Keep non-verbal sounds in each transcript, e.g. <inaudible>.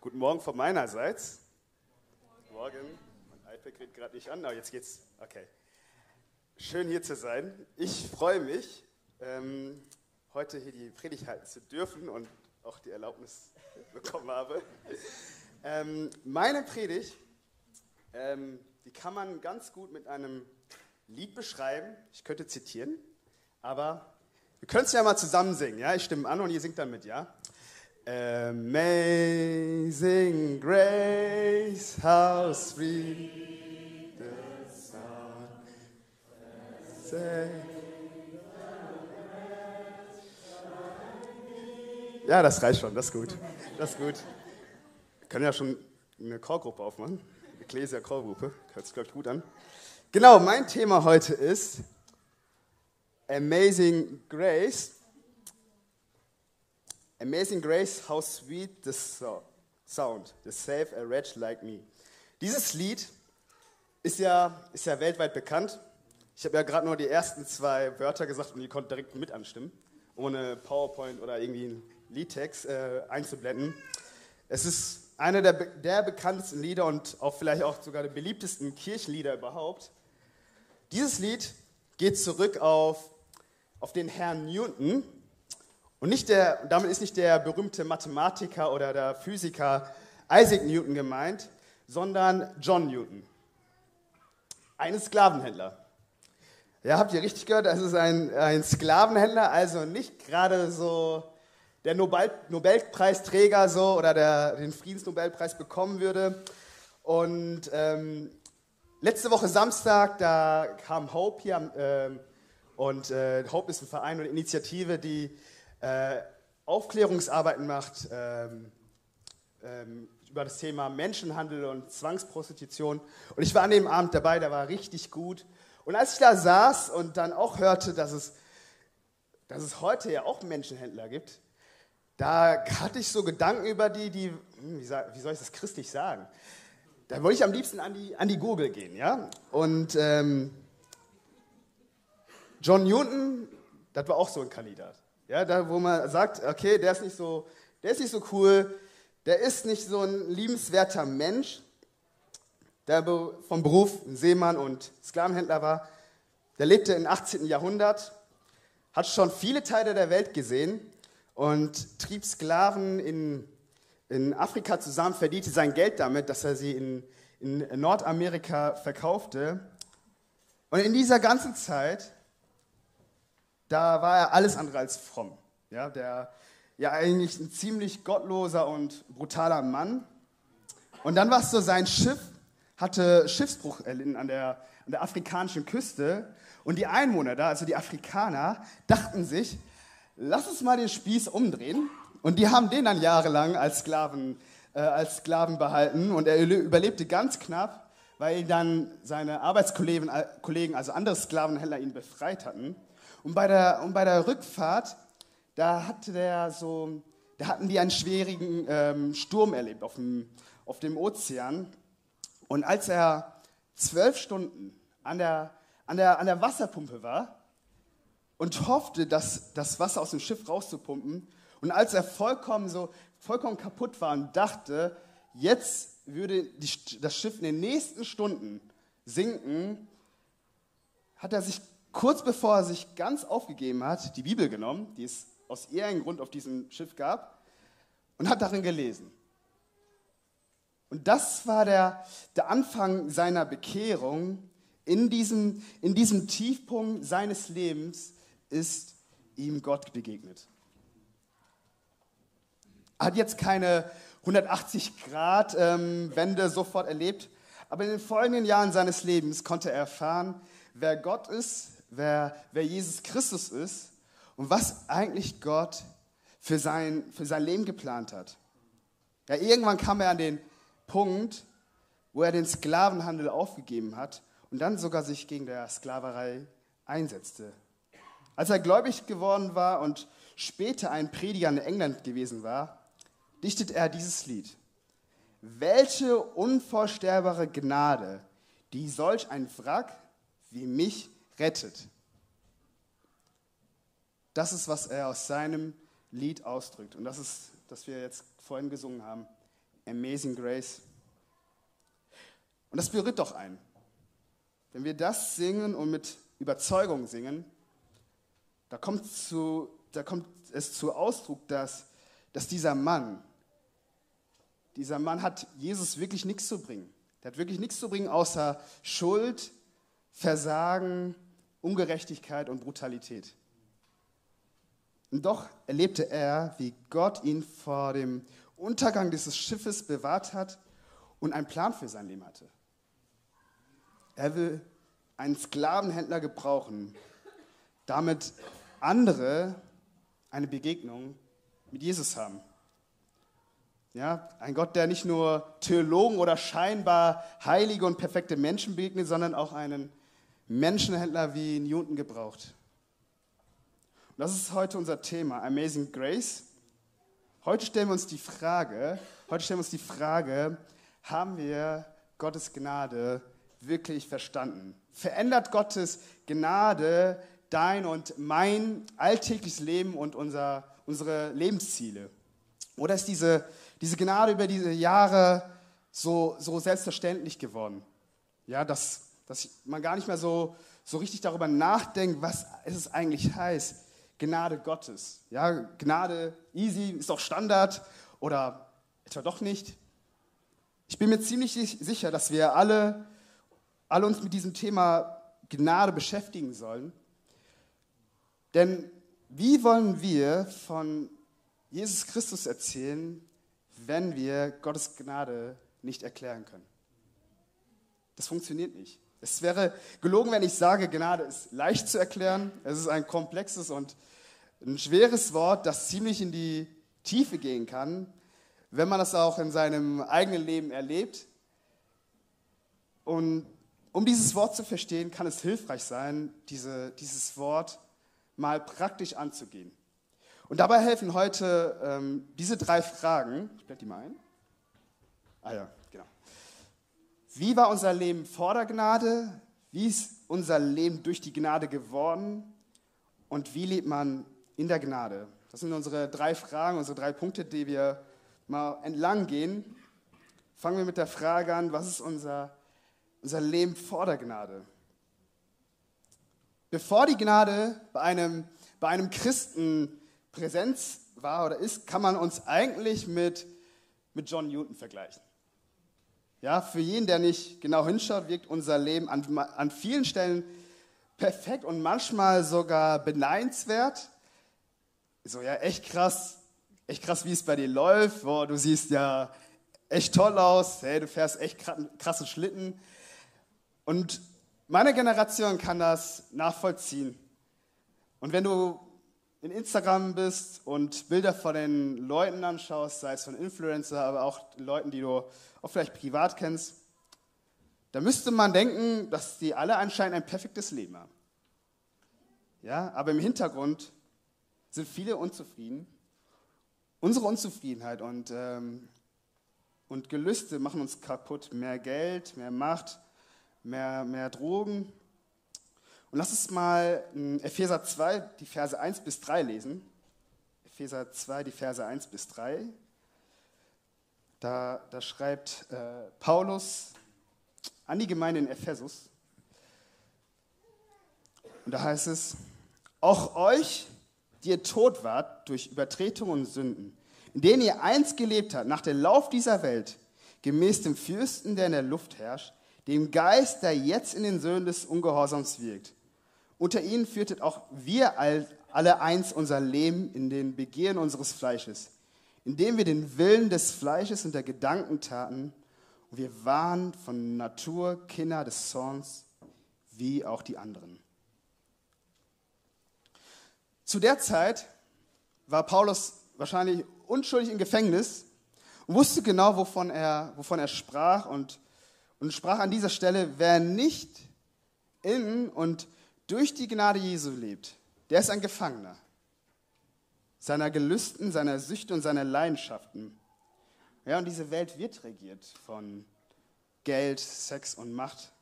Guten Morgen von meinerseits. Morgen. Mein iPad geht gerade nicht an, aber jetzt geht's. Okay. Schön hier zu sein. Ich freue mich, ähm, heute hier die Predigt halten zu dürfen und auch die Erlaubnis <laughs> bekommen habe. Ähm, meine Predigt, ähm, die kann man ganz gut mit einem Lied beschreiben. Ich könnte zitieren, aber wir können es ja mal zusammen singen. Ja? Ich stimme an und ihr singt dann mit, ja? Amazing grace, how sweet the sound. Ja, das reicht schon, das ist gut. Das ist gut. Wir können ja schon eine Chorgruppe aufmachen. Ecclesia Chorgruppe. Hört sich, glaube ich, gut an. Genau, mein Thema heute ist Amazing Grace. Amazing Grace, how sweet the sound, to save a wretch like me. Dieses Lied ist ja, ist ja weltweit bekannt. Ich habe ja gerade nur die ersten zwei Wörter gesagt und ihr konntet direkt mit anstimmen, ohne PowerPoint oder irgendwie einen Liedtext äh, einzublenden. Es ist einer der, der bekanntesten Lieder und auch vielleicht auch sogar der beliebtesten Kirchenlieder überhaupt. Dieses Lied geht zurück auf, auf den Herrn Newton, und nicht der, damit ist nicht der berühmte Mathematiker oder der Physiker Isaac Newton gemeint, sondern John Newton. Ein Sklavenhändler. Ja, habt ihr richtig gehört? Das ist ein, ein Sklavenhändler, also nicht gerade so der Nobel, Nobelpreisträger so oder der den Friedensnobelpreis bekommen würde. Und ähm, letzte Woche Samstag, da kam Hope hier ähm, und äh, Hope ist ein Verein und Initiative, die äh, Aufklärungsarbeiten macht ähm, ähm, über das Thema Menschenhandel und Zwangsprostitution. Und ich war an dem Abend dabei, der war richtig gut. Und als ich da saß und dann auch hörte, dass es, dass es heute ja auch Menschenhändler gibt, da hatte ich so Gedanken über die, die, hm, wie soll ich das christlich sagen? Da wollte ich am liebsten an die, an die Google gehen, ja? Und ähm, John Newton, das war auch so ein Kandidat. Ja, da, wo man sagt, okay, der ist nicht so, der ist nicht so cool, der ist nicht so ein liebenswerter Mensch, der vom Beruf Seemann und Sklavenhändler war. Der lebte im 18. Jahrhundert, hat schon viele Teile der Welt gesehen und trieb Sklaven in, in Afrika zusammen, verdiente sein Geld damit, dass er sie in, in Nordamerika verkaufte. Und in dieser ganzen Zeit da war er alles andere als fromm. Ja, der, ja eigentlich ein ziemlich gottloser und brutaler Mann. Und dann war es so, sein Schiff hatte Schiffsbruch erlitten an der, an der afrikanischen Küste. Und die Einwohner da, also die Afrikaner, dachten sich, lass uns mal den Spieß umdrehen. Und die haben den dann jahrelang als Sklaven, äh, als Sklaven behalten. Und er überlebte ganz knapp, weil dann seine Arbeitskollegen, äh, also andere Sklavenhändler, ihn befreit hatten. Und bei der, und bei der Rückfahrt, da, hatte der so, da hatten die einen schwierigen ähm, Sturm erlebt auf dem, auf dem Ozean. Und als er zwölf Stunden an der, an, der, an der Wasserpumpe war und hoffte, das, das Wasser aus dem Schiff rauszupumpen, und als er vollkommen, so, vollkommen kaputt war und dachte, jetzt würde die, das Schiff in den nächsten Stunden sinken, hat er sich kurz bevor er sich ganz aufgegeben hat, die Bibel genommen, die es aus irgendeinem Grund auf diesem Schiff gab, und hat darin gelesen. Und das war der, der Anfang seiner Bekehrung. In diesem, in diesem Tiefpunkt seines Lebens ist ihm Gott begegnet. Er hat jetzt keine 180-Grad-Wende ähm, sofort erlebt, aber in den folgenden Jahren seines Lebens konnte er erfahren, wer Gott ist, wer, wer Jesus Christus ist und was eigentlich Gott für sein, für sein Leben geplant hat. Ja, irgendwann kam er an den Punkt, wo er den Sklavenhandel aufgegeben hat und dann sogar sich gegen der Sklaverei einsetzte. Als er gläubig geworden war und später ein Prediger in England gewesen war, dichtet er dieses Lied. Welche unvorstellbare Gnade, die solch ein Wrack wie mich rettet. Das ist, was er aus seinem Lied ausdrückt. Und das ist, das wir jetzt vorhin gesungen haben. Amazing Grace. Und das berührt doch einen. Wenn wir das singen und mit Überzeugung singen, da kommt, zu, da kommt es zu Ausdruck, dass, dass dieser Mann, dieser Mann hat Jesus wirklich nichts zu bringen. Der hat wirklich nichts zu bringen außer Schuld, Versagen, Ungerechtigkeit und Brutalität. Und doch erlebte er, wie Gott ihn vor dem Untergang dieses Schiffes bewahrt hat und einen Plan für sein Leben hatte. Er will einen Sklavenhändler gebrauchen, damit andere eine Begegnung mit Jesus haben. Ja, ein Gott, der nicht nur Theologen oder scheinbar heilige und perfekte Menschen begegnet, sondern auch einen Menschenhändler wie Newton gebraucht. Und das ist heute unser Thema, Amazing Grace. Heute stellen wir uns die Frage, heute stellen wir uns die Frage, haben wir Gottes Gnade wirklich verstanden? Verändert Gottes Gnade dein und mein alltägliches Leben und unser, unsere Lebensziele? Oder ist diese, diese Gnade über diese Jahre so, so selbstverständlich geworden? Ja, dass, dass man gar nicht mehr so, so richtig darüber nachdenkt, was es eigentlich heißt, Gnade Gottes. Ja, Gnade easy, ist doch Standard oder etwa doch nicht. Ich bin mir ziemlich sicher, dass wir alle, alle uns mit diesem Thema Gnade beschäftigen sollen. Denn wie wollen wir von Jesus Christus erzählen, wenn wir Gottes Gnade nicht erklären können? Das funktioniert nicht. Es wäre gelogen, wenn ich sage, Gnade ist leicht zu erklären. Es ist ein komplexes und ein schweres Wort, das ziemlich in die Tiefe gehen kann, wenn man das auch in seinem eigenen Leben erlebt. Und um dieses Wort zu verstehen, kann es hilfreich sein, diese, dieses Wort mal praktisch anzugehen. Und dabei helfen heute ähm, diese drei Fragen. Ich blende die mal ein. Ah ja. Wie war unser Leben vor der Gnade? Wie ist unser Leben durch die Gnade geworden? Und wie lebt man in der Gnade? Das sind unsere drei Fragen, unsere drei Punkte, die wir mal entlang gehen. Fangen wir mit der Frage an, was ist unser, unser Leben vor der Gnade? Bevor die Gnade bei einem, bei einem Christen Präsenz war oder ist, kann man uns eigentlich mit, mit John Newton vergleichen. Ja, für jeden, der nicht genau hinschaut, wirkt unser Leben an, an vielen Stellen perfekt und manchmal sogar beneidenswert. So, ja, echt krass, echt krass, wie es bei dir läuft. Boah, du siehst ja echt toll aus, hey, du fährst echt krasse Schlitten. Und meine Generation kann das nachvollziehen. Und wenn du in Instagram bist und Bilder von den Leuten anschaust, sei es von Influencer, aber auch Leuten, die du auch vielleicht privat kennst, da müsste man denken, dass die alle anscheinend ein perfektes Leben haben. Ja, aber im Hintergrund sind viele unzufrieden. Unsere Unzufriedenheit und, ähm, und Gelüste machen uns kaputt. Mehr Geld, mehr Macht, mehr, mehr Drogen, und lass uns mal Epheser 2, die Verse 1 bis 3 lesen. Epheser 2, die Verse 1 bis 3. Da, da schreibt äh, Paulus an die Gemeinde in Ephesus. Und da heißt es, auch euch, die ihr tot wart durch Übertretung und Sünden, in denen ihr einst gelebt habt, nach dem Lauf dieser Welt, gemäß dem Fürsten, der in der Luft herrscht, dem Geist, der jetzt in den Söhnen des Ungehorsams wirkt. Unter ihnen führtet auch wir alle eins unser Leben in den Begehren unseres Fleisches, indem wir den Willen des Fleisches und der Gedanken taten. Und wir waren von Natur Kinder des Zorns, wie auch die anderen. Zu der Zeit war Paulus wahrscheinlich unschuldig im Gefängnis und wusste genau, wovon er, wovon er sprach und, und sprach an dieser Stelle, wer nicht in und durch die Gnade Jesu lebt, der ist ein Gefangener seiner Gelüsten, seiner Süchte und seiner Leidenschaften. Ja, und diese Welt wird regiert von Geld, Sex und Macht.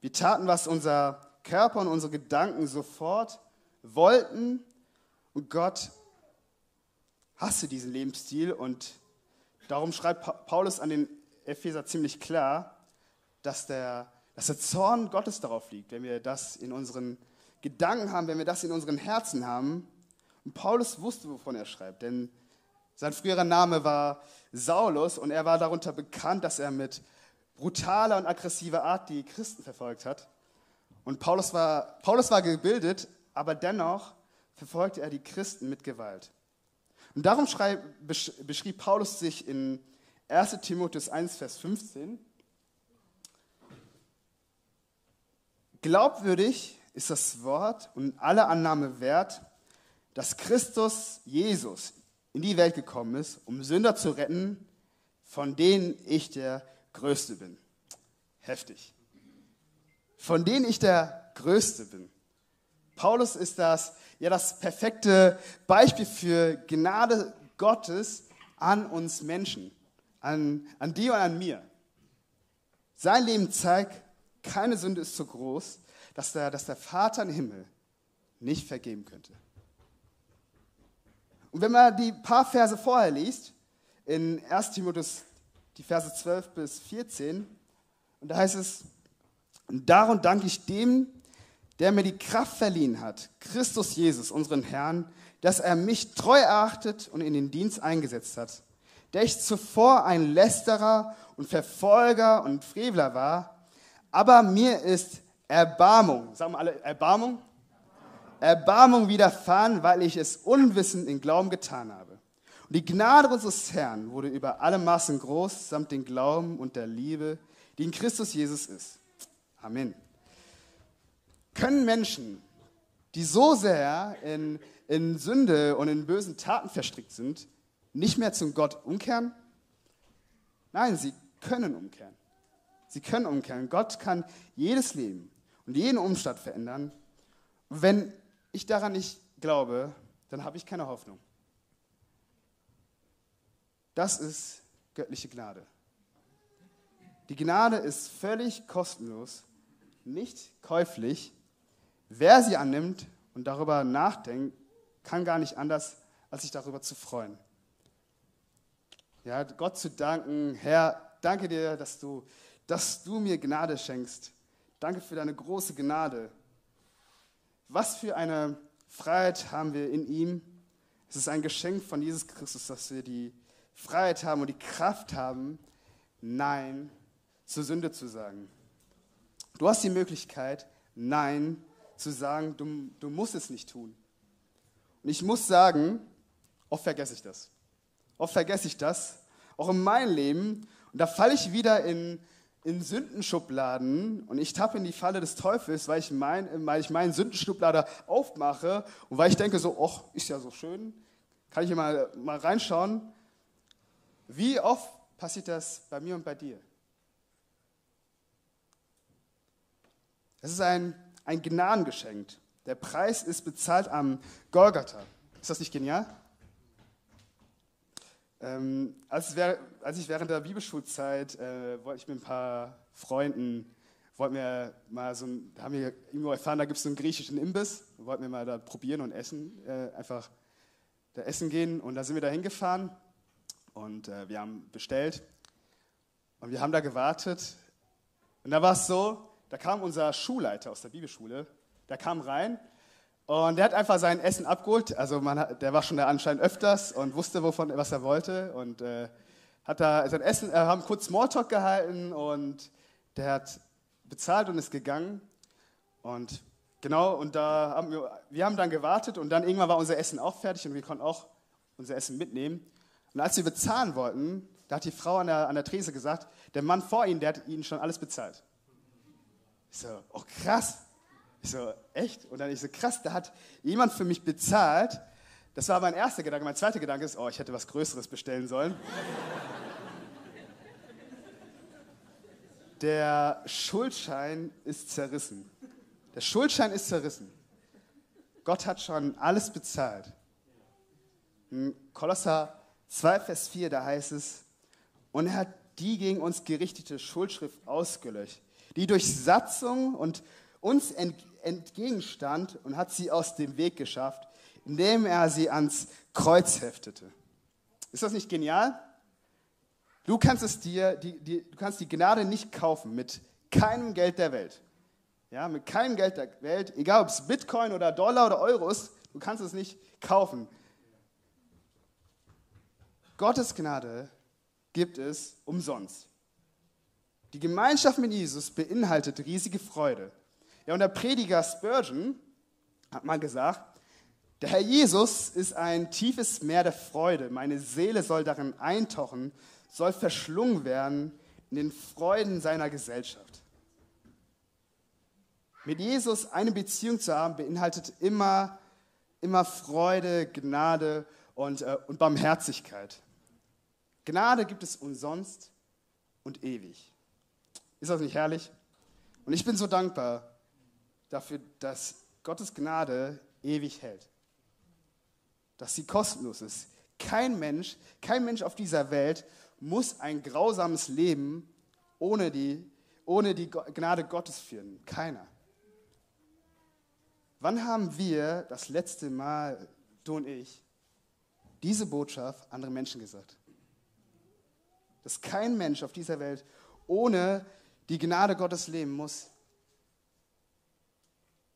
Wir taten, was unser Körper und unsere Gedanken sofort wollten und Gott hasste diesen Lebensstil und darum schreibt Paulus an den Epheser ziemlich klar, dass der, dass der Zorn Gottes darauf liegt, wenn wir das in unseren Gedanken haben, wenn wir das in unseren Herzen haben. Und Paulus wusste, wovon er schreibt, denn sein früherer Name war Saulus und er war darunter bekannt, dass er mit brutaler und aggressiver Art die Christen verfolgt hat. Und Paulus war, Paulus war gebildet, aber dennoch verfolgte er die Christen mit Gewalt. Und darum schreib, beschrieb Paulus sich in 1 Timotheus 1, Vers 15. Glaubwürdig ist das Wort und alle Annahme wert, dass Christus Jesus in die Welt gekommen ist, um Sünder zu retten, von denen ich der Größte bin. Heftig. Von denen ich der Größte bin. Paulus ist das, ja, das perfekte Beispiel für Gnade Gottes an uns Menschen, an, an dir und an mir. Sein Leben zeigt, keine Sünde ist so groß, dass der, dass der Vater im Himmel nicht vergeben könnte. Und wenn man die paar Verse vorher liest, in 1 Timotheus, die Verse 12 bis 14, und da heißt es, darum danke ich dem, der mir die Kraft verliehen hat, Christus Jesus, unseren Herrn, dass er mich treu erachtet und in den Dienst eingesetzt hat, der ich zuvor ein Lästerer und Verfolger und Frevler war, aber mir ist Erbarmung, sagen wir alle Erbarmung, Erbarmung widerfahren, weil ich es unwissend in Glauben getan habe. Und die Gnade unseres Herrn wurde über alle Maßen groß, samt den Glauben und der Liebe, die in Christus Jesus ist. Amen. Können Menschen, die so sehr in, in Sünde und in bösen Taten verstrickt sind, nicht mehr zum Gott umkehren? Nein, sie können umkehren. Sie können umkehren. Gott kann jedes Leben und jeden Umstand verändern. Wenn ich daran nicht glaube, dann habe ich keine Hoffnung. Das ist göttliche Gnade. Die Gnade ist völlig kostenlos, nicht käuflich. Wer sie annimmt und darüber nachdenkt, kann gar nicht anders, als sich darüber zu freuen. Ja, Gott zu danken, Herr, danke dir, dass du, dass du mir Gnade schenkst. Danke für deine große Gnade. Was für eine Freiheit haben wir in ihm? Es ist ein Geschenk von Jesus Christus, dass wir die Freiheit haben und die Kraft haben, Nein zur Sünde zu sagen. Du hast die Möglichkeit, Nein zu sagen, du, du musst es nicht tun. Und ich muss sagen, oft vergesse ich das. Oft vergesse ich das, auch in meinem Leben. Und da falle ich wieder in in Sündenschubladen und ich tappe in die Falle des Teufels, weil ich, mein, weil ich meinen Sündenschublade aufmache und weil ich denke so, ach, ist ja so schön, kann ich hier mal, mal reinschauen. Wie oft passiert das bei mir und bei dir? Es ist ein, ein Gnadengeschenk. Der Preis ist bezahlt am Golgatha. Ist das nicht genial? Ähm, als, als, ich während der Bibelschulzeit äh, wollte ich mit ein paar Freunden, wollten wir mal so ein, haben wir irgendwo erfahren, da gibt es so einen griechischen Imbiss, wollten wir mal da probieren und essen, äh, einfach da essen gehen. Und da sind wir da hingefahren und äh, wir haben bestellt. Und wir haben da gewartet. Und da war es so, da kam unser Schulleiter aus der Bibelschule, der kam rein und der hat einfach sein Essen abgeholt. Also man, der war schon da anscheinend öfters und wusste, wovon, was er wollte. Und äh, hat da sein Essen, äh, haben kurz Smalltalk gehalten und der hat bezahlt und ist gegangen. Und genau, und da haben wir, wir haben dann gewartet und dann irgendwann war unser Essen auch fertig und wir konnten auch unser Essen mitnehmen. Und als wir bezahlen wollten, da hat die Frau an der, an der Trese gesagt, der Mann vor ihnen, der hat ihnen schon alles bezahlt. Ich so, oh krass. Ich so, echt? Und dann ich so, krass, da hat jemand für mich bezahlt. Das war mein erster Gedanke. Mein zweiter Gedanke ist, oh, ich hätte was Größeres bestellen sollen. Der Schuldschein ist zerrissen. Der Schuldschein ist zerrissen. Gott hat schon alles bezahlt. In Kolosser 2, Vers 4, da heißt es, und er hat die gegen uns gerichtete Schuldschrift ausgelöscht, die durch Satzung und uns entgegenstand und hat sie aus dem Weg geschafft, indem er sie ans Kreuz heftete. Ist das nicht genial? Du kannst es dir, die, die, du kannst die Gnade nicht kaufen mit keinem Geld der Welt. Ja, mit keinem Geld der Welt, egal ob es Bitcoin oder Dollar oder Euro ist, du kannst es nicht kaufen. Gottes Gnade gibt es umsonst. Die Gemeinschaft mit Jesus beinhaltet riesige Freude. Ja, und der Prediger Spurgeon hat mal gesagt, der Herr Jesus ist ein tiefes Meer der Freude. Meine Seele soll darin eintauchen, soll verschlungen werden in den Freuden seiner Gesellschaft. Mit Jesus eine Beziehung zu haben, beinhaltet immer, immer Freude, Gnade und, äh, und Barmherzigkeit. Gnade gibt es umsonst und ewig. Ist das nicht herrlich? Und ich bin so dankbar dafür, dass Gottes Gnade ewig hält. Dass sie kostenlos ist. Kein Mensch, kein Mensch auf dieser Welt muss ein grausames Leben ohne die, ohne die Gnade Gottes führen. Keiner. Wann haben wir das letzte Mal, du und ich, diese Botschaft anderen Menschen gesagt? dass kein Mensch auf dieser Welt ohne die Gnade Gottes leben muss.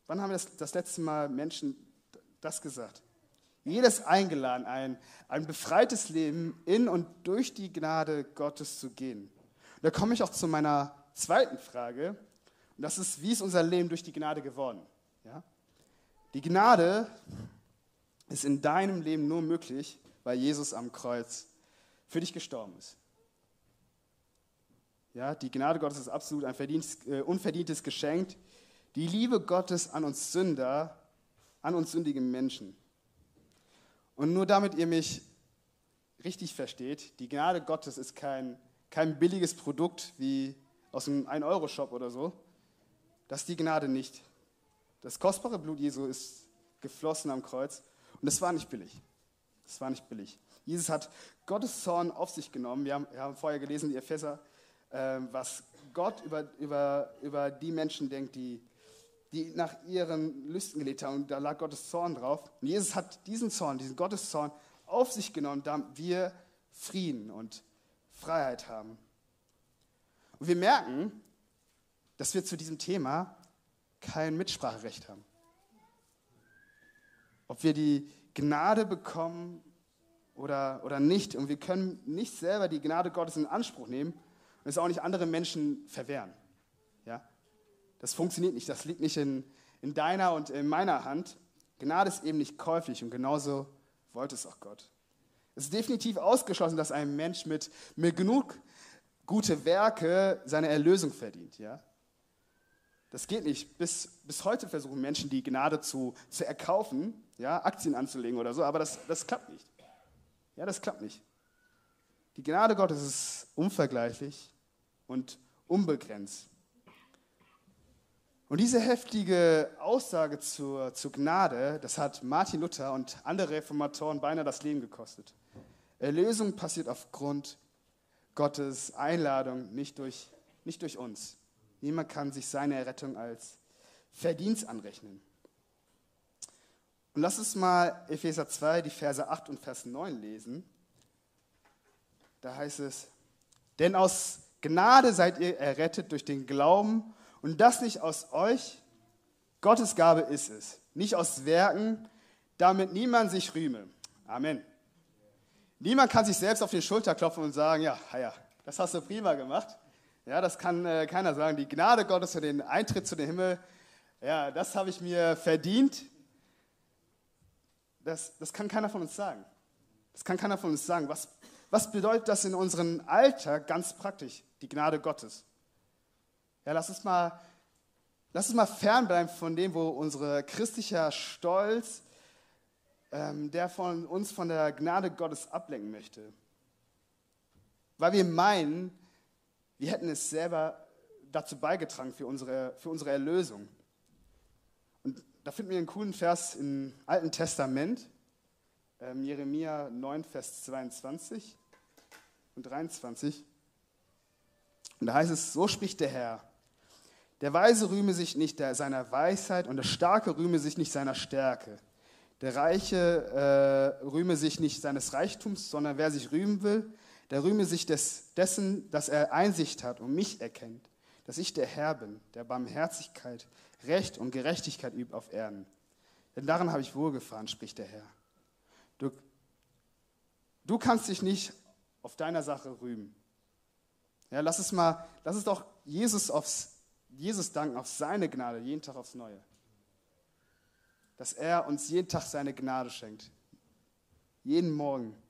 Wann haben wir das, das letzte Mal Menschen das gesagt? Jedes eingeladen, ein, ein befreites Leben in und durch die Gnade Gottes zu gehen. Und da komme ich auch zu meiner zweiten Frage. Und das ist, wie ist unser Leben durch die Gnade geworden? Ja? Die Gnade ist in deinem Leben nur möglich, weil Jesus am Kreuz für dich gestorben ist. Ja, die Gnade Gottes ist absolut ein äh, unverdientes Geschenk. Die Liebe Gottes an uns Sünder, an uns sündigen Menschen. Und nur damit ihr mich richtig versteht, die Gnade Gottes ist kein, kein billiges Produkt wie aus einem 1-Euro-Shop oder so. Das ist die Gnade nicht. Das kostbare Blut Jesu ist geflossen am Kreuz und das war nicht billig. Das war nicht billig. Jesus hat Gottes Zorn auf sich genommen. Wir haben, wir haben vorher gelesen, die Epheser ähm, was Gott über, über, über die Menschen denkt, die, die nach ihren Lüsten gelebt haben. Und da lag Gottes Zorn drauf. Und Jesus hat diesen Zorn, diesen Gotteszorn auf sich genommen, damit wir Frieden und Freiheit haben. Und wir merken, dass wir zu diesem Thema kein Mitspracherecht haben. Ob wir die Gnade bekommen oder, oder nicht. Und wir können nicht selber die Gnade Gottes in Anspruch nehmen und es auch nicht andere Menschen verwehren. Das funktioniert nicht. Das liegt nicht in, in deiner und in meiner Hand. Gnade ist eben nicht käuflich und genauso wollte es auch Gott. Es ist definitiv ausgeschlossen, dass ein Mensch mit, mit genug gute Werke seine Erlösung verdient. Ja? Das geht nicht. Bis, bis heute versuchen Menschen, die Gnade zu, zu erkaufen, ja, Aktien anzulegen oder so, aber das, das klappt nicht. Ja, das klappt nicht. Die Gnade Gottes ist unvergleichlich und unbegrenzt. Und diese heftige Aussage zur, zur Gnade, das hat Martin Luther und andere Reformatoren beinahe das Leben gekostet. Erlösung passiert aufgrund Gottes Einladung, nicht durch, nicht durch uns. Niemand kann sich seine Errettung als Verdienst anrechnen. Und lass uns mal Epheser 2, die Verse 8 und Vers 9 lesen. Da heißt es, denn aus Gnade seid ihr errettet durch den Glauben und das nicht aus euch, Gottes Gabe ist es, nicht aus Werken, damit niemand sich rühme. Amen. Niemand kann sich selbst auf die Schulter klopfen und sagen, ja, ja, das hast du prima gemacht. Ja, das kann äh, keiner sagen. Die Gnade Gottes für den Eintritt zu dem Himmel, ja, das habe ich mir verdient. Das, das kann keiner von uns sagen. Das kann keiner von uns sagen. Was, was bedeutet das in unserem Alltag ganz praktisch? Die Gnade Gottes. Ja, lass uns mal, lass uns mal fernbleiben von dem, wo unser christlicher Stolz, ähm, der von uns von der Gnade Gottes ablenken möchte. Weil wir meinen, wir hätten es selber dazu beigetragen für unsere, für unsere Erlösung. Und da finden wir einen coolen Vers im Alten Testament, ähm, Jeremia 9, Vers 22 und 23. Und da heißt es, so spricht der Herr. Der Weise rühme sich nicht seiner Weisheit und der Starke rühme sich nicht seiner Stärke. Der Reiche äh, rühme sich nicht seines Reichtums, sondern wer sich rühmen will, Der rühme sich des, dessen, dass er Einsicht hat und mich erkennt, dass ich der Herr bin, der Barmherzigkeit, Recht und Gerechtigkeit übt auf Erden. Denn daran habe ich wohlgefahren, spricht der Herr. Du, du kannst dich nicht auf deiner Sache rühmen. Ja, lass es mal, lass es doch Jesus, aufs, Jesus danken auf seine Gnade, jeden Tag aufs Neue. Dass er uns jeden Tag seine Gnade schenkt. Jeden Morgen.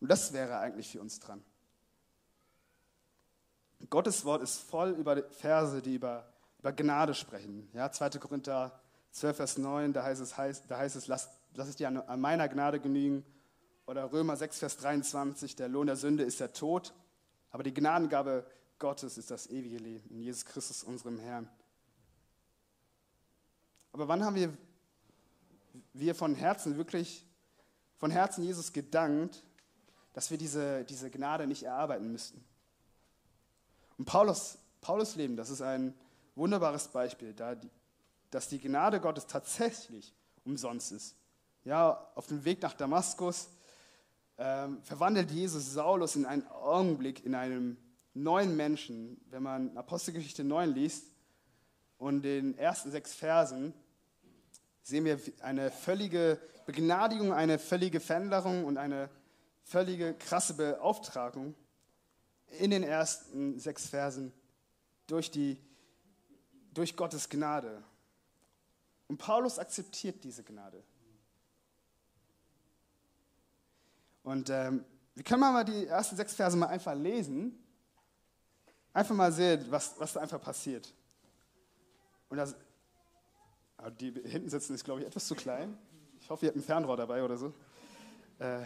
Und das wäre eigentlich für uns dran. Gottes Wort ist voll über Verse, die über, über Gnade sprechen. Ja, 2. Korinther 12, Vers 9, da heißt es, heißt, da heißt es lass, lass es dir an, an meiner Gnade genügen. Oder Römer 6, Vers 23, der Lohn der Sünde ist der Tod, aber die Gnadengabe Gottes ist das ewige Leben in Jesus Christus, unserem Herrn. Aber wann haben wir, wir von Herzen wirklich, von Herzen Jesus gedankt, dass wir diese, diese Gnade nicht erarbeiten müssten? Und Paulus, Paulus Leben, das ist ein wunderbares Beispiel, da die, dass die Gnade Gottes tatsächlich umsonst ist. Ja, auf dem Weg nach Damaskus ähm, verwandelt Jesus Saulus in einen Augenblick in einem neuen Menschen. Wenn man Apostelgeschichte 9 liest und den ersten sechs Versen, sehen wir eine völlige Begnadigung, eine völlige Veränderung und eine völlige krasse Beauftragung in den ersten sechs Versen durch, die, durch Gottes Gnade. Und Paulus akzeptiert diese Gnade. Und ähm, wir können mal die ersten sechs Verse mal einfach lesen. Einfach mal sehen, was, was da einfach passiert. Und das, die hinten sitzen ist, glaube ich, etwas zu klein. Ich hoffe, ihr habt ein Fernrohr dabei oder so. Äh,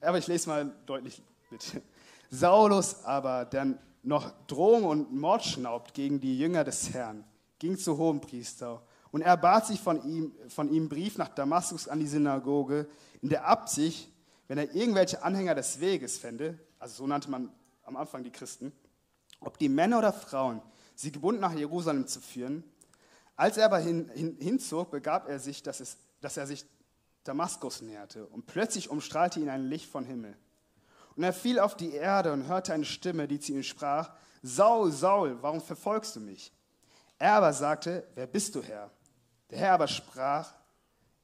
aber ich lese mal deutlich mit. Saulus aber, der noch Drohung und Mord schnaubt gegen die Jünger des Herrn, ging zu Hohenpriester und er bat sich von ihm, von ihm Brief nach Damaskus an die Synagoge, in der Absicht, wenn er irgendwelche Anhänger des Weges fände, also so nannte man am Anfang die Christen, ob die Männer oder Frauen, sie gebunden nach Jerusalem zu führen. Als er aber hin, hin, hinzog, begab er sich, dass, es, dass er sich Damaskus näherte, und plötzlich umstrahlte ihn ein Licht von Himmel. Und er fiel auf die Erde und hörte eine Stimme, die zu ihm sprach, Saul, Saul, warum verfolgst du mich? Er aber sagte, wer bist du, Herr? Der Herr aber sprach,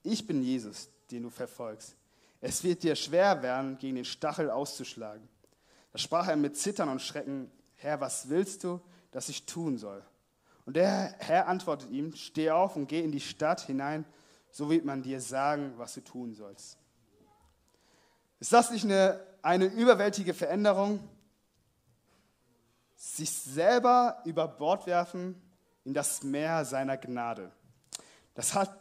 ich bin Jesus, den du verfolgst. Es wird dir schwer werden, gegen den Stachel auszuschlagen. Da sprach er mit Zittern und Schrecken, Herr, was willst du, dass ich tun soll? Und der Herr antwortet ihm, steh auf und geh in die Stadt hinein, so wird man dir sagen, was du tun sollst. Ist das nicht eine, eine überwältige Veränderung? Sich selber über Bord werfen in das Meer seiner Gnade. Das hat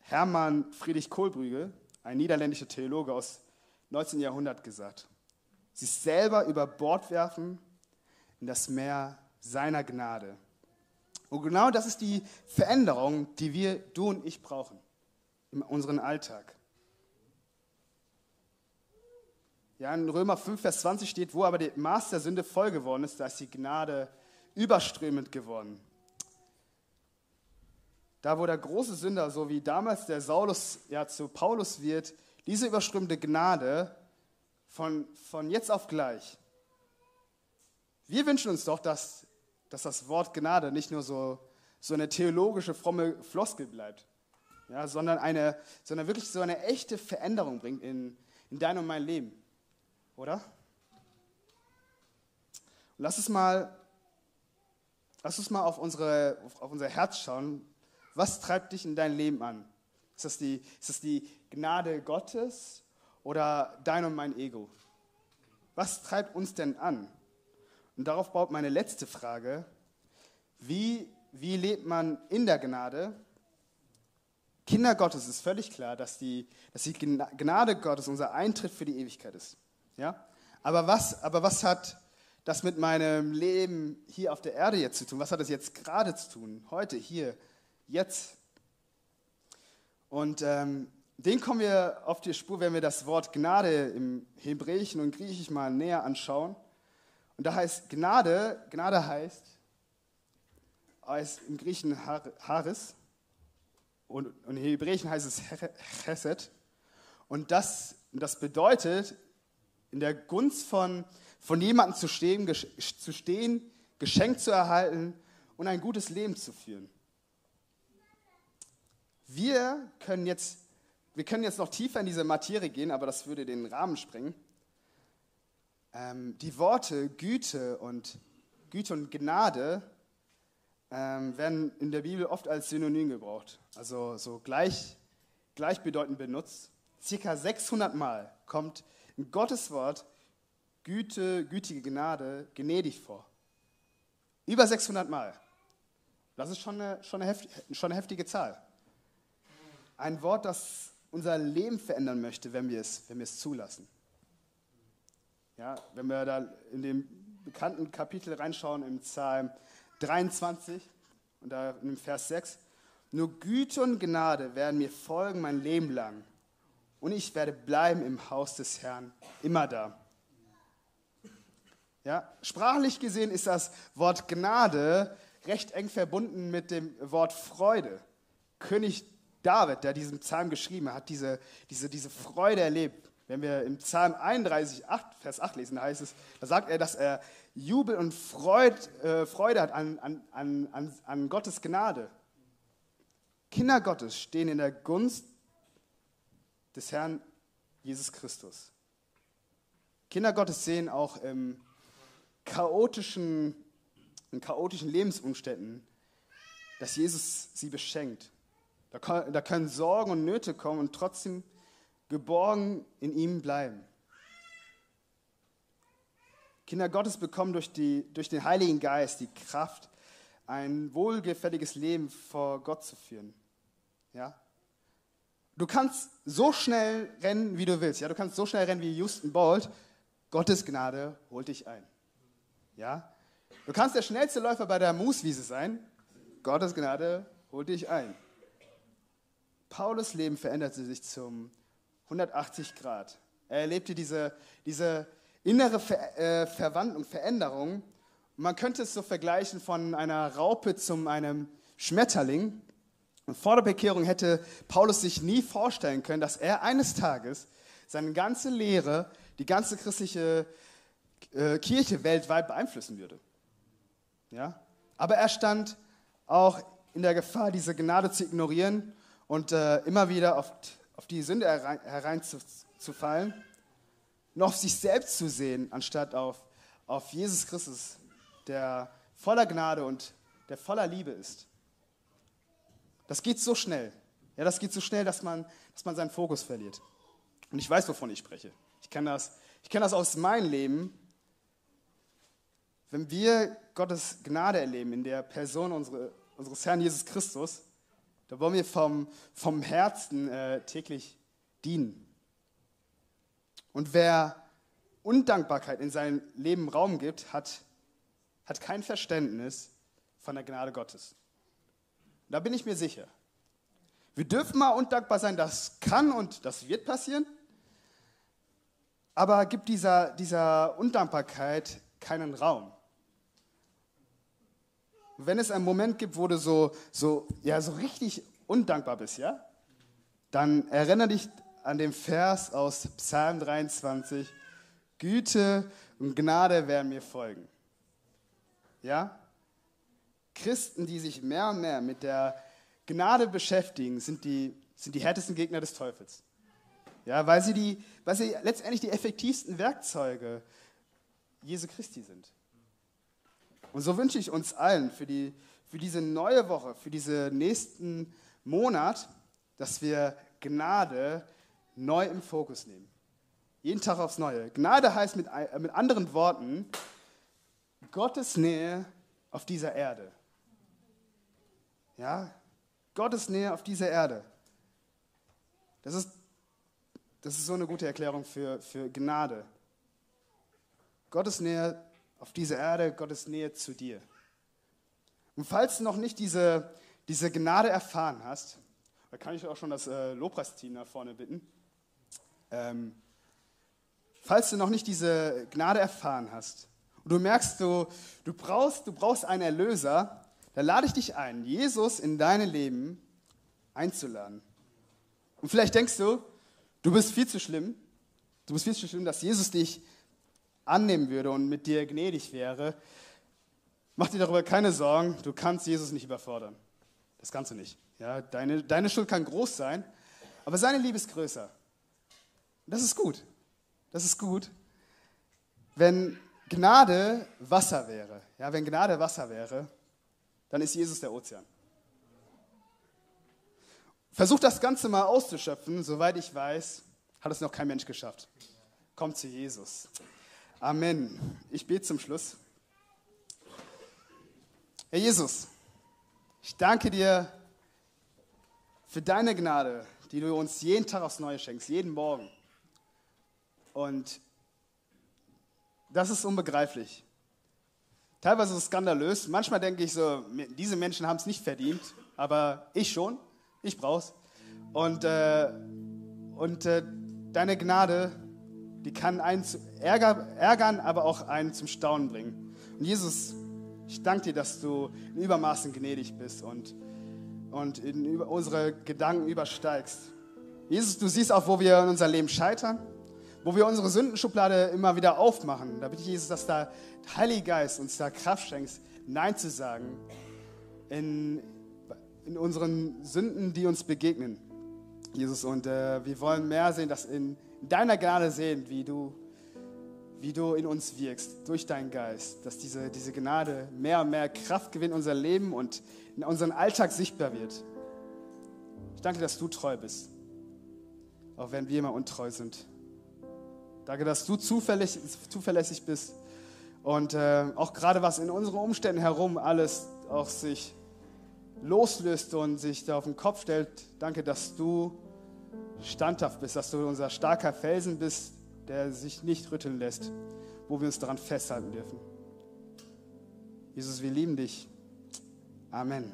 Hermann Friedrich Kohlbrügge, ein niederländischer Theologe aus 19. Jahrhundert, gesagt. Sich selber über Bord werfen in das Meer seiner Gnade. Und genau das ist die Veränderung, die wir, du und ich brauchen in unserem Alltag. Ja, in Römer 5, Vers 20 steht, wo aber der Maß der Sünde voll geworden ist, da ist die Gnade überströmend geworden. Da, wo der große Sünder, so wie damals der Saulus ja zu Paulus wird, diese überströmende Gnade von, von jetzt auf gleich. Wir wünschen uns doch, dass, dass das Wort Gnade nicht nur so, so eine theologische, fromme Floskel bleibt, ja, sondern, eine, sondern wirklich so eine echte Veränderung bringt in, in dein und mein Leben. Oder? Und lass es mal, lass uns mal auf, unsere, auf unser Herz schauen. Was treibt dich in dein Leben an? Ist das die, ist das die Gnade Gottes oder dein und mein Ego? Was treibt uns denn an? Und darauf baut meine letzte Frage. Wie, wie lebt man in der Gnade? Kinder Gottes ist völlig klar, dass die, dass die Gnade Gottes unser Eintritt für die Ewigkeit ist. Ja? Aber, was, aber was hat das mit meinem Leben hier auf der Erde jetzt zu tun? Was hat das jetzt gerade zu tun? Heute, hier, jetzt. Und ähm, den kommen wir auf die Spur, wenn wir das Wort Gnade im Hebräischen und Griechisch mal näher anschauen. Und da heißt Gnade, Gnade heißt, heißt im Griechen Haris und, und im Hebräischen heißt es Chesed. Und das, das bedeutet in der Gunst von, von jemandem zu stehen, zu stehen, Geschenk zu erhalten und ein gutes Leben zu führen. Wir können jetzt, wir können jetzt noch tiefer in diese Materie gehen, aber das würde den Rahmen sprengen. Ähm, die Worte Güte und Güte und Gnade ähm, werden in der Bibel oft als Synonym gebraucht, also so gleich, gleichbedeutend benutzt. Circa 600 Mal kommt in Gottes Wort Güte, gütige Gnade, gnädig vor. Über 600 Mal. Das ist schon eine, schon eine, heftige, schon eine heftige Zahl. Ein Wort, das unser Leben verändern möchte, wenn wir es, wenn wir es zulassen. Ja, wenn wir da in dem bekannten Kapitel reinschauen, im Psalm 23 und da im Vers 6, nur Güte und Gnade werden mir folgen mein Leben lang und ich werde bleiben im Haus des Herrn, immer da. Ja, sprachlich gesehen ist das Wort Gnade recht eng verbunden mit dem Wort Freude. König David, der diesen Psalm geschrieben hat, hat diese, diese, diese Freude erlebt. Wenn wir im Psalm 31, 8, Vers 8 lesen, heißt es, da sagt er, dass er Jubel und Freud, äh, Freude hat an, an, an, an Gottes Gnade. Kinder Gottes stehen in der Gunst des Herrn Jesus Christus. Kinder Gottes sehen auch im chaotischen, in chaotischen Lebensumständen, dass Jesus sie beschenkt. Da, da können Sorgen und Nöte kommen und trotzdem geborgen in ihm bleiben. Kinder Gottes bekommen durch, die, durch den Heiligen Geist die Kraft, ein wohlgefälliges Leben vor Gott zu führen. Ja? Du kannst so schnell rennen, wie du willst. Ja? Du kannst so schnell rennen wie Justin Bolt. Gottes Gnade holt dich ein. Ja? Du kannst der schnellste Läufer bei der Mooswiese sein. Gottes Gnade holt dich ein. Paulus Leben veränderte sich zum 180 Grad. Er erlebte diese, diese innere Ver, äh, Verwandlung, Veränderung. Man könnte es so vergleichen von einer Raupe zu einem Schmetterling. Und vor der Bekehrung hätte Paulus sich nie vorstellen können, dass er eines Tages seine ganze Lehre, die ganze christliche äh, Kirche weltweit beeinflussen würde. Ja? Aber er stand auch in der Gefahr, diese Gnade zu ignorieren und äh, immer wieder auf, auf die Sünde hereinzufallen, noch auf sich selbst zu sehen, anstatt auf, auf Jesus Christus, der voller Gnade und der voller Liebe ist. Das geht so schnell. Ja, das geht so schnell, dass man, dass man seinen Fokus verliert. Und ich weiß, wovon ich spreche. Ich kenne das, kenn das aus meinem Leben. Wenn wir Gottes Gnade erleben in der Person unsere, unseres Herrn Jesus Christus, da wollen wir vom, vom Herzen äh, täglich dienen. Und wer Undankbarkeit in seinem Leben Raum gibt, hat, hat kein Verständnis von der Gnade Gottes. Da bin ich mir sicher. Wir dürfen mal undankbar sein, das kann und das wird passieren. Aber gibt dieser, dieser Undankbarkeit keinen Raum wenn es einen Moment gibt, wo du so, so, ja, so richtig undankbar bist, ja, dann erinnere dich an den Vers aus Psalm 23, Güte und Gnade werden mir folgen. Ja? Christen, die sich mehr und mehr mit der Gnade beschäftigen, sind die, sind die härtesten Gegner des Teufels. Ja, weil sie, die, weil sie letztendlich die effektivsten Werkzeuge Jesu Christi sind. Und so wünsche ich uns allen für, die, für diese neue Woche, für diesen nächsten Monat, dass wir Gnade neu im Fokus nehmen. Jeden Tag aufs Neue. Gnade heißt mit, mit anderen Worten Gottes Nähe auf dieser Erde. Ja, Gottes Nähe auf dieser Erde. Das ist, das ist so eine gute Erklärung für, für Gnade. Gottes Nähe auf dieser Erde, Gottes Nähe zu dir. Und falls du noch nicht diese, diese Gnade erfahren hast, da kann ich auch schon das äh, Lobpreisteam nach vorne bitten. Ähm, falls du noch nicht diese Gnade erfahren hast und du merkst, du, du, brauchst, du brauchst einen Erlöser, dann lade ich dich ein, Jesus in dein Leben einzuladen. Und vielleicht denkst du, du bist viel zu schlimm, du bist viel zu schlimm, dass Jesus dich annehmen würde und mit dir gnädig wäre, mach dir darüber keine Sorgen, du kannst Jesus nicht überfordern. Das kannst du nicht. Ja, deine, deine Schuld kann groß sein, aber seine Liebe ist größer. Das ist gut. Das ist gut. Wenn Gnade Wasser wäre, ja, wenn Gnade Wasser wäre, dann ist Jesus der Ozean. Versuch das Ganze mal auszuschöpfen. Soweit ich weiß, hat es noch kein Mensch geschafft. Kommt zu Jesus. Amen. Ich bete zum Schluss. Herr Jesus, ich danke dir für deine Gnade, die du uns jeden Tag aufs Neue schenkst, jeden Morgen. Und das ist unbegreiflich. Teilweise ist es skandalös. Manchmal denke ich so, diese Menschen haben es nicht verdient, aber ich schon. Ich brauch's. Und, äh, und äh, deine Gnade, die kann einen ärger, ärgern, aber auch einen zum Staunen bringen. Und Jesus, ich danke dir, dass du in Übermaßen gnädig bist und, und in unsere Gedanken übersteigst. Jesus, du siehst auch, wo wir in unser Leben scheitern, wo wir unsere Sündenschublade immer wieder aufmachen. Da bitte ich Jesus, dass da der Heilige Geist uns da Kraft schenkt, Nein zu sagen in, in unseren Sünden, die uns begegnen. Jesus, und äh, wir wollen mehr sehen, dass in deiner Gnade sehen, wie du, wie du in uns wirkst, durch deinen Geist, dass diese, diese Gnade mehr und mehr Kraft gewinnt in unser Leben und in unseren Alltag sichtbar wird. Ich danke, dass du treu bist, auch wenn wir immer untreu sind. Danke, dass du zuverlässig, zuverlässig bist und äh, auch gerade was in unseren Umständen herum alles auch sich loslöst und sich da auf den Kopf stellt. Danke, dass du standhaft bist, dass du unser starker Felsen bist, der sich nicht rütteln lässt, wo wir uns daran festhalten dürfen. Jesus, wir lieben dich. Amen.